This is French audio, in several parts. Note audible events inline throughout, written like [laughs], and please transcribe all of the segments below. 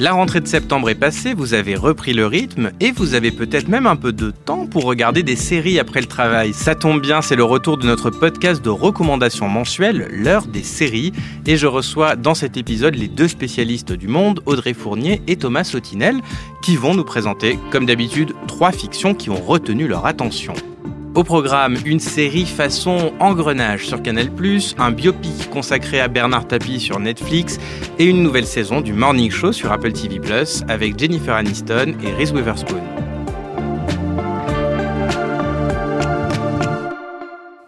la rentrée de septembre est passée, vous avez repris le rythme et vous avez peut-être même un peu de temps pour regarder des séries après le travail. Ça tombe bien, c'est le retour de notre podcast de recommandations mensuelles, l'heure des séries. Et je reçois dans cet épisode les deux spécialistes du monde, Audrey Fournier et Thomas Sautinel, qui vont nous présenter, comme d'habitude, trois fictions qui ont retenu leur attention. Au programme, une série façon engrenage sur Canal+, un biopic consacré à Bernard Tapie sur Netflix et une nouvelle saison du Morning Show sur Apple TV+, avec Jennifer Aniston et Reese Witherspoon.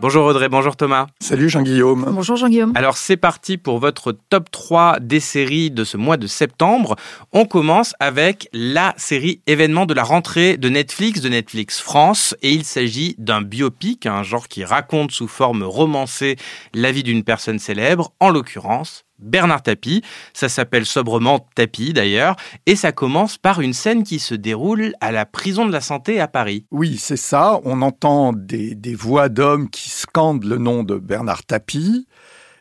Bonjour Audrey, bonjour Thomas. Salut Jean-Guillaume. Bonjour Jean-Guillaume. Alors c'est parti pour votre top 3 des séries de ce mois de septembre. On commence avec la série événement de la rentrée de Netflix, de Netflix France, et il s'agit d'un biopic, un genre qui raconte sous forme romancée la vie d'une personne célèbre, en l'occurrence Bernard Tapie. Ça s'appelle sobrement Tapie d'ailleurs, et ça commence par une scène qui se déroule à la prison de la santé à Paris. Oui, c'est ça. On entend des, des voix d'hommes qui scandent le nom de Bernard Tapie.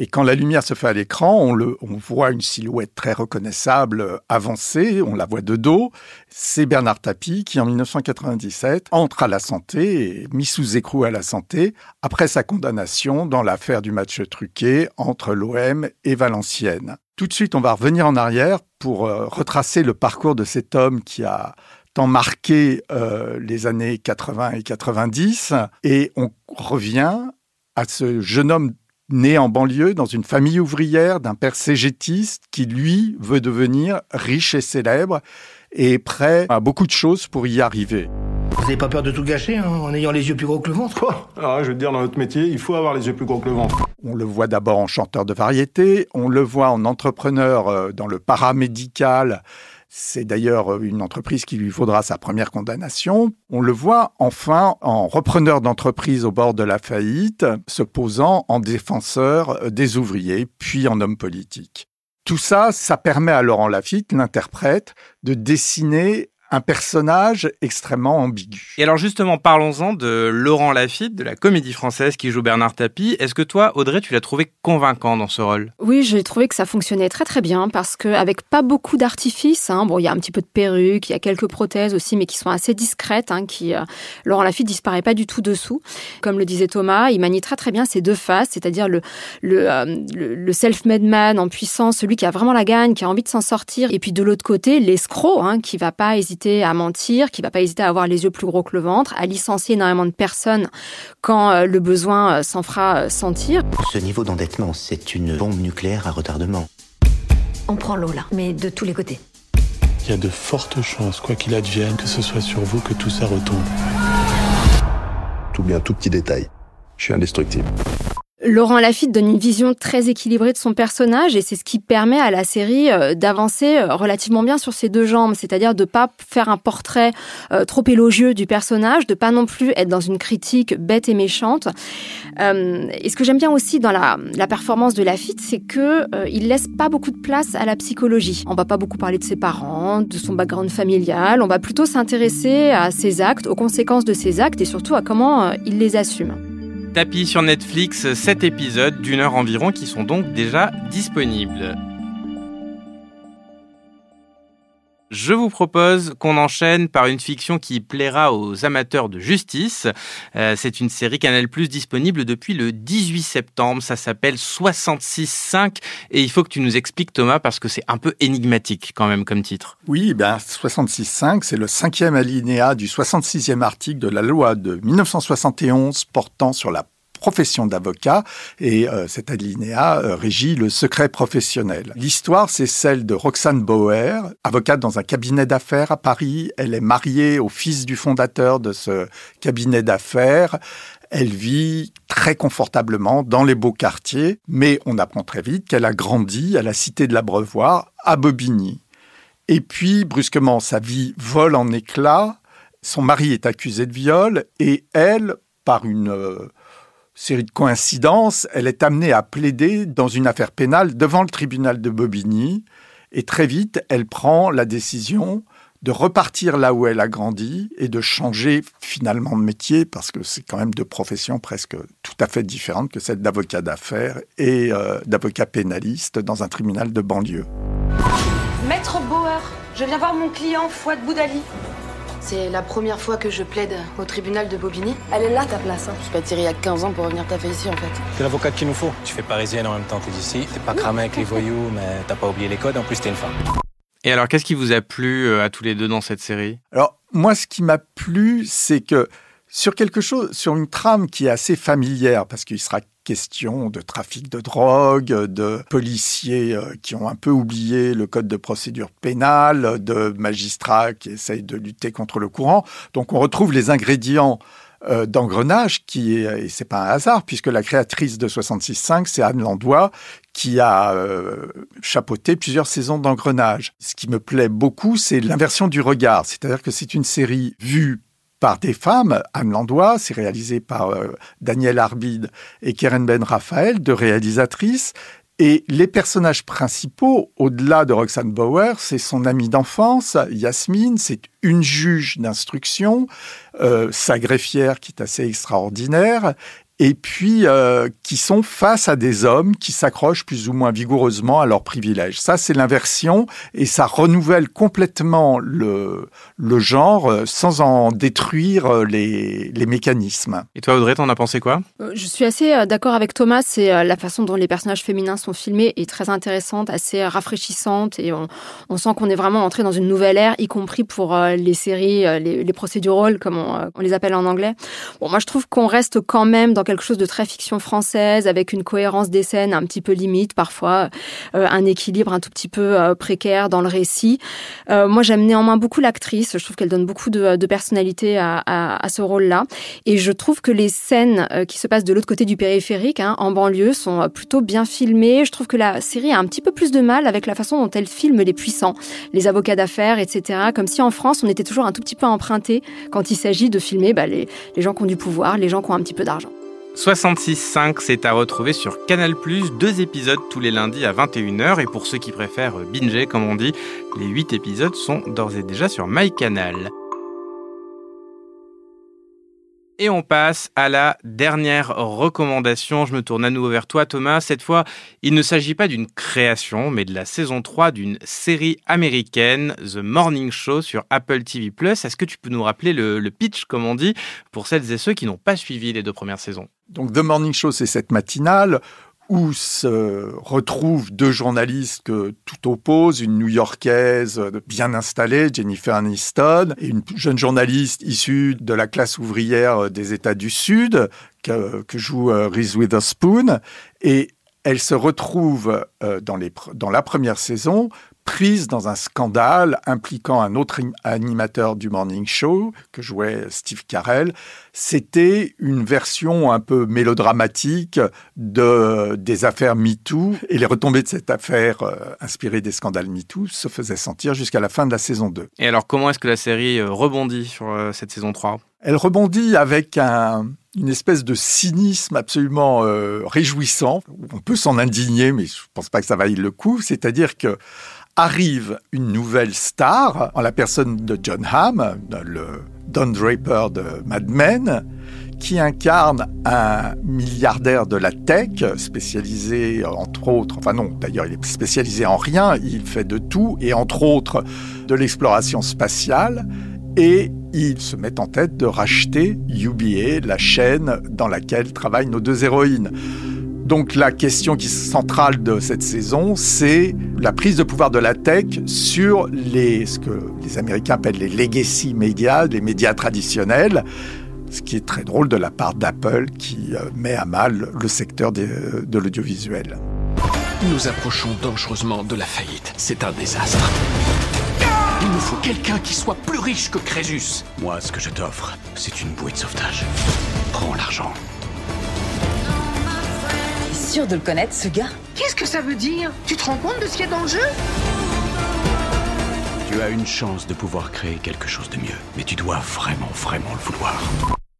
Et quand la lumière se fait à l'écran, on, on voit une silhouette très reconnaissable euh, avancer, on la voit de dos. C'est Bernard Tapie qui, en 1997, entre à la santé mis sous écrou à la santé après sa condamnation dans l'affaire du match truqué entre l'OM et Valenciennes. Tout de suite, on va revenir en arrière pour euh, retracer le parcours de cet homme qui a tant marqué euh, les années 80 et 90 et on revient à ce jeune homme né en banlieue dans une famille ouvrière d'un père cégétiste qui, lui, veut devenir riche et célèbre et est prêt à beaucoup de choses pour y arriver. Vous n'avez pas peur de tout gâcher hein, en ayant les yeux plus gros que le ventre Quoi? Alors, je veux dire, dans notre métier, il faut avoir les yeux plus gros que le ventre. On le voit d'abord en chanteur de variété, on le voit en entrepreneur euh, dans le paramédical c'est d'ailleurs euh, une entreprise qui lui vaudra sa première condamnation. On le voit enfin en repreneur d'entreprise au bord de la faillite, se posant en défenseur euh, des ouvriers, puis en homme politique. Tout ça, ça permet à Laurent Lafitte, l'interprète, de dessiner un personnage extrêmement ambigu. Et alors justement, parlons-en de Laurent Lafitte, de la comédie française qui joue Bernard Tapie. Est-ce que toi, Audrey, tu l'as trouvé convaincant dans ce rôle? Oui, j'ai trouvé que ça fonctionnait très très bien parce qu'avec pas beaucoup d'artifices, hein, bon, il y a un petit peu de perruque, il y a quelques prothèses aussi, mais qui sont assez discrètes, hein, qui euh, Laurent Lafitte disparaît pas du tout dessous. Comme le disait Thomas, il manie très très bien ses deux faces, c'est-à-dire le, le, euh, le, self-made man en puissance, celui qui a vraiment la gagne, qui a envie de s'en sortir, et puis de l'autre côté, l'escroc, hein, qui va pas hésiter à mentir, qui va pas hésiter à avoir les yeux plus gros que le ventre, à licencier énormément de personnes quand euh, le besoin euh, s'en fera euh, sentir. Ce niveau d'endettement, c'est une bombe nucléaire à retardement. On prend l'eau là, mais de tous les côtés. Il y a de fortes chances, quoi qu'il advienne, que ce soit sur vous que tout ça retombe. Tout bien, tout petit détail. Je suis indestructible. Laurent Lafitte donne une vision très équilibrée de son personnage et c'est ce qui permet à la série euh, d'avancer euh, relativement bien sur ses deux jambes, c'est-à-dire de pas faire un portrait euh, trop élogieux du personnage, de pas non plus être dans une critique bête et méchante. et ce que j'aime bien aussi dans la, performance de Lafitte, c'est que il laisse pas beaucoup de place à la psychologie. On va pas beaucoup parler de ses parents, de son background familial, on va plutôt s'intéresser à ses actes, aux conséquences de ses actes et surtout à comment il les assume. Tapis sur Netflix, 7 épisodes d'une heure environ qui sont donc déjà disponibles. Je vous propose qu'on enchaîne par une fiction qui plaira aux amateurs de justice. Euh, c'est une série Canal Plus disponible depuis le 18 septembre. Ça s'appelle 66.5 et il faut que tu nous expliques Thomas parce que c'est un peu énigmatique quand même comme titre. Oui, ben 66.5, c'est le cinquième alinéa du 66e article de la loi de 1971 portant sur la profession d'avocat et euh, cet alinéa euh, régit le secret professionnel. L'histoire, c'est celle de Roxane Bauer, avocate dans un cabinet d'affaires à Paris. Elle est mariée au fils du fondateur de ce cabinet d'affaires. Elle vit très confortablement dans les beaux quartiers, mais on apprend très vite qu'elle a grandi à la cité de l'Abreuvoir, à Bobigny. Et puis, brusquement, sa vie vole en éclats. Son mari est accusé de viol et elle, par une série de coïncidences, elle est amenée à plaider dans une affaire pénale devant le tribunal de Bobigny Et très vite, elle prend la décision de repartir là où elle a grandi et de changer finalement de métier parce que c'est quand même deux professions presque tout à fait différentes que celle d'avocat d'affaires et euh, d'avocat pénaliste dans un tribunal de banlieue. Maître Bauer, je viens voir mon client Fouad Boudali. C'est la première fois que je plaide au tribunal de Bobigny. Elle est là ta place. Hein. Je suis pas tirée il y a 15 ans pour revenir taffer ici en fait. C'est l'avocate qu'il nous faut. Tu fais parisienne en même temps, t'es d'ici. T'es pas cramé avec les [laughs] voyous, mais t'as pas oublié les codes, en plus t'es une femme. Et alors, qu'est-ce qui vous a plu euh, à tous les deux dans cette série? Alors, moi, ce qui m'a plu, c'est que sur quelque chose, sur une trame qui est assez familière, parce qu'il sera question de trafic de drogue, de policiers euh, qui ont un peu oublié le code de procédure pénale, de magistrats qui essayent de lutter contre le courant. Donc on retrouve les ingrédients euh, d'engrenage qui est, et c'est pas un hasard puisque la créatrice de 66.5 c'est Anne Landois qui a euh, chapeauté plusieurs saisons d'engrenage. Ce qui me plaît beaucoup c'est l'inversion du regard, c'est-à-dire que c'est une série vue par des femmes. Anne Landois, c'est réalisé par euh, Daniel Arbide et Keren Ben Raphaël, deux réalisatrices. Et les personnages principaux, au-delà de Roxane Bauer, c'est son amie d'enfance, Yasmine, c'est une juge d'instruction, euh, sa greffière qui est assez extraordinaire, et puis euh, qui sont face à des hommes qui s'accrochent plus ou moins vigoureusement à leurs privilèges. Ça, c'est l'inversion et ça renouvelle complètement le, le genre euh, sans en détruire euh, les, les mécanismes. Et toi, Audrey, t'en as pensé quoi? Je suis assez d'accord avec Thomas. C'est la façon dont les personnages féminins sont filmés est très intéressante, assez rafraîchissante et on, on sent qu'on est vraiment entré dans une nouvelle ère, y compris pour les séries, les, les procédurales, comme on, on les appelle en anglais. Bon, moi, je trouve qu'on reste quand même dans quelque chose de très fiction française, avec une cohérence des scènes un petit peu limite, parfois euh, un équilibre un tout petit peu euh, précaire dans le récit. Euh, moi, j'aime néanmoins beaucoup l'actrice. Je trouve qu'elle donne beaucoup de, personnalité à, à, à ce rôle-là. Et je trouve que les scènes qui se passent de l'autre côté du périphérique, hein, en banlieue, sont plutôt bien filmées. Je trouve que la série a un petit peu plus de mal avec la façon dont elle filme les puissants, les avocats d'affaires, etc. Comme si en France, on était toujours un tout petit peu emprunté quand il s'agit de filmer bah, les, les gens qui ont du pouvoir, les gens qui ont un petit peu d'argent. 66.5, c'est à retrouver sur Canal+, deux épisodes tous les lundis à 21h, et pour ceux qui préfèrent binger, comme on dit, les 8 épisodes sont d'ores et déjà sur MyCanal. Et on passe à la dernière recommandation. Je me tourne à nouveau vers toi, Thomas. Cette fois, il ne s'agit pas d'une création, mais de la saison 3 d'une série américaine, The Morning Show sur Apple TV+. Est-ce que tu peux nous rappeler le, pitch, comme on dit, pour celles et ceux qui n'ont pas suivi les deux premières saisons? Donc, The Morning Show, c'est cette matinale où se retrouvent deux journalistes que tout oppose, une New-Yorkaise bien installée, Jennifer Aniston, et une jeune journaliste issue de la classe ouvrière des États du Sud, que, joue euh, Reese Witherspoon. Et elle se retrouve euh, dans la première saison prise dans un scandale impliquant un autre animateur du morning show que jouait Steve Carell. C'était une version un peu mélodramatique de, des affaires MeToo et les retombées de cette affaire euh, inspirée des scandales MeToo se faisaient sentir jusqu'à la fin de la saison 2. Et alors comment est-ce que la série euh, rebondit sur euh, cette saison 3 Elle rebondit avec un, une espèce de cynisme absolument euh, réjouissant. On peut s'en indigner, mais je ne pense pas que ça vaille le coup. C'est-à-dire que arrive une nouvelle star en la personne de John Hamm, le Don Draper de Mad Men, qui incarne un milliardaire de la tech, spécialisé entre autres, enfin non, d'ailleurs il est spécialisé en rien, il fait de tout, et entre autres de l'exploration spatiale, et il se met en tête de racheter UBA, la chaîne dans laquelle travaillent nos deux héroïnes. Donc la question qui est centrale de cette saison, c'est la prise de pouvoir de la tech sur les, ce que les Américains appellent les legacy médias, les médias traditionnels, ce qui est très drôle de la part d'Apple qui euh, met à mal le secteur de, de l'audiovisuel. Nous approchons dangereusement de la faillite. C'est un désastre. Il nous faut quelqu'un qui soit plus riche que Crésus. Moi, ce que je t'offre, c'est une bouée de sauvetage. Prends l'argent. Sûr de le connaître, ce gars. Qu'est-ce que ça veut dire? Tu te rends compte de ce qu'il y a dans le jeu? Tu as une chance de pouvoir créer quelque chose de mieux, mais tu dois vraiment, vraiment le vouloir.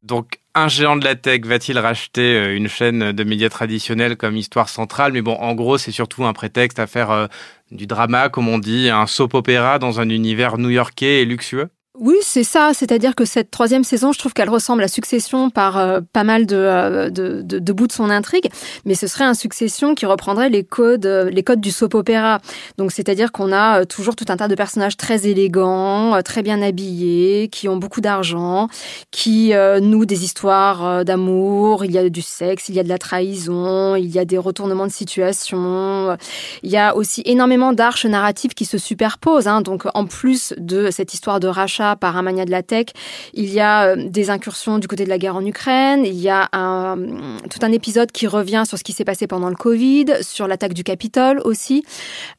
Donc, un géant de la tech va-t-il racheter euh, une chaîne de médias traditionnels comme Histoire Centrale? Mais bon, en gros, c'est surtout un prétexte à faire euh, du drama, comme on dit, un soap opéra dans un univers new-yorkais et luxueux oui, c'est ça. C'est-à-dire que cette troisième saison, je trouve qu'elle ressemble à Succession par euh, pas mal euh, de, de, bouts de son intrigue, mais ce serait un Succession qui reprendrait les codes, euh, les codes du soap opéra. Donc, c'est-à-dire qu'on a toujours tout un tas de personnages très élégants, très bien habillés, qui ont beaucoup d'argent, qui nouent des histoires d'amour. Il y a du sexe, il y a de la trahison, il y a des retournements de situation. Il y a aussi énormément d'arches narratives qui se superposent. Hein. Donc, en plus de cette histoire de rachat par un mania de la tech. Il y a euh, des incursions du côté de la guerre en Ukraine. Il y a tout un épisode qui revient sur ce qui s'est passé pendant le Covid, sur l'attaque du Capitole aussi.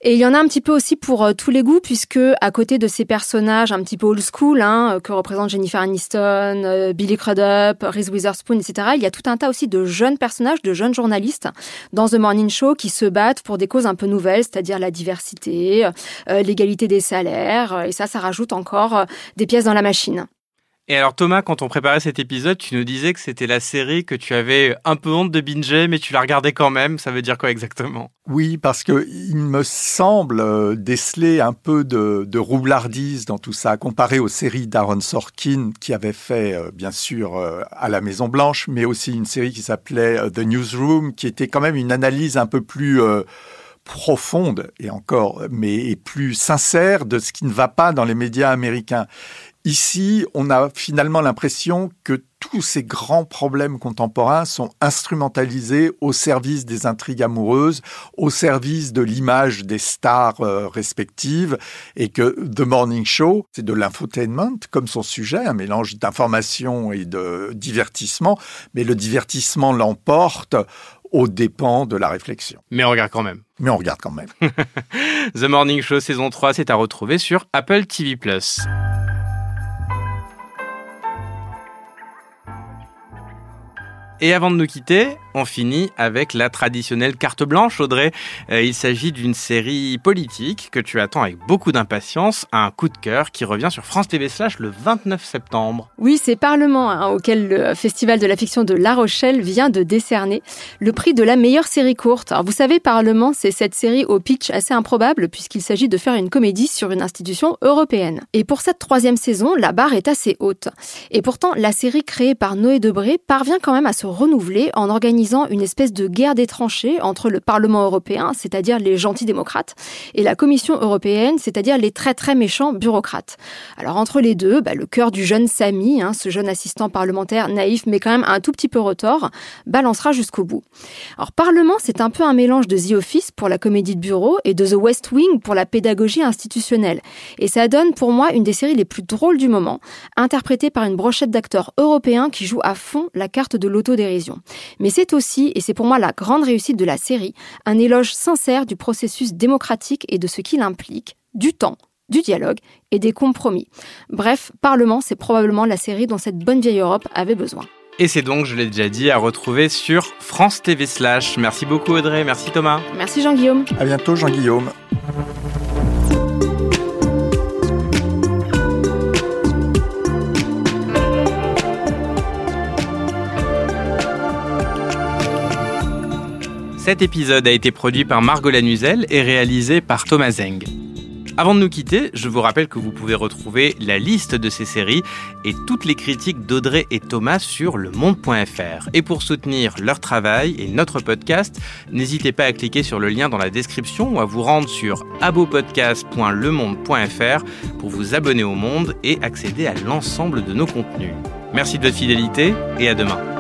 Et il y en a un petit peu aussi pour euh, tous les goûts, puisque à côté de ces personnages un petit peu old school, hein, que représentent Jennifer Aniston, euh, Billy Crudup, Reese Witherspoon, etc., il y a tout un tas aussi de jeunes personnages, de jeunes journalistes dans The Morning Show qui se battent pour des causes un peu nouvelles, c'est-à-dire la diversité, l'égalité des salaires. Et ça, ça rajoute encore des pièces dans la machine. Et alors Thomas, quand on préparait cet épisode, tu nous disais que c'était la série que tu avais un peu honte de binger, mais tu la regardais quand même. Ça veut dire quoi exactement? Oui, parce que il me semble euh, déceler un peu de, de, roublardise dans tout ça, comparé aux séries d'Aaron Sorkin qui avait fait, euh, bien sûr, euh, à la Maison Blanche, mais aussi une série qui s'appelait The Newsroom, qui était quand même une analyse un peu plus profonde et encore, mais plus sincère de ce qui ne va pas dans les médias américains. Ici, on a finalement l'impression que tous ces grands problèmes contemporains sont instrumentalisés au service des intrigues amoureuses, au service de l'image des stars euh, respectives, et que The Morning Show, c'est de l'infotainment comme son sujet, un mélange d'information et de divertissement, mais le divertissement l'emporte aux dépens de la réflexion. Mais on regarde quand même. Mais on regarde quand même. [laughs] The Morning Show saison 3, c'est à retrouver sur Apple TV+. Et avant de nous quitter, on finit avec la traditionnelle carte blanche, Audrey. Euh, il s'agit d'une série politique que tu attends avec beaucoup d'impatience, un coup de cœur qui revient sur France TV Slash le 29 septembre. Oui, c'est Parlement hein, auquel le Festival de la fiction de La Rochelle vient de décerner le prix de la meilleure série courte. Vous savez, Parlement, c'est cette série au pitch assez improbable puisqu'il s'agit de faire une comédie sur une institution européenne. Et pour cette troisième saison, la barre est assez haute. Et pourtant, la série créée par Noé Debré parvient quand même à se renouveler en organisant une espèce de guerre des tranchées entre le Parlement européen, c'est-à-dire les gentils démocrates, et la Commission européenne, c'est-à-dire les très très méchants bureaucrates. Alors entre les deux, bah, le cœur du jeune Samy, hein, ce jeune assistant parlementaire naïf mais quand même un tout petit peu retors, balancera jusqu'au bout. Alors Parlement, c'est un peu un mélange de The Office pour la comédie de bureau et de The West Wing pour la pédagogie institutionnelle. Et ça donne pour moi une des séries les plus drôles du moment, interprétée par une brochette d'acteurs européens qui jouent à fond la carte de l'auto mais c'est aussi, et c'est pour moi la grande réussite de la série, un éloge sincère du processus démocratique et de ce qu'il implique, du temps, du dialogue et des compromis. Bref, Parlement, c'est probablement la série dont cette bonne vieille Europe avait besoin. Et c'est donc, je l'ai déjà dit, à retrouver sur France TV Slash. Merci beaucoup Audrey, merci Thomas. Merci Jean-Guillaume. À bientôt Jean-Guillaume. Cet épisode a été produit par Margot Lanuzel et réalisé par Thomas Zeng. Avant de nous quitter, je vous rappelle que vous pouvez retrouver la liste de ces séries et toutes les critiques d'Audrey et Thomas sur lemonde.fr. Et pour soutenir leur travail et notre podcast, n'hésitez pas à cliquer sur le lien dans la description ou à vous rendre sur abopodcast.lemonde.fr pour vous abonner au Monde et accéder à l'ensemble de nos contenus. Merci de votre fidélité et à demain.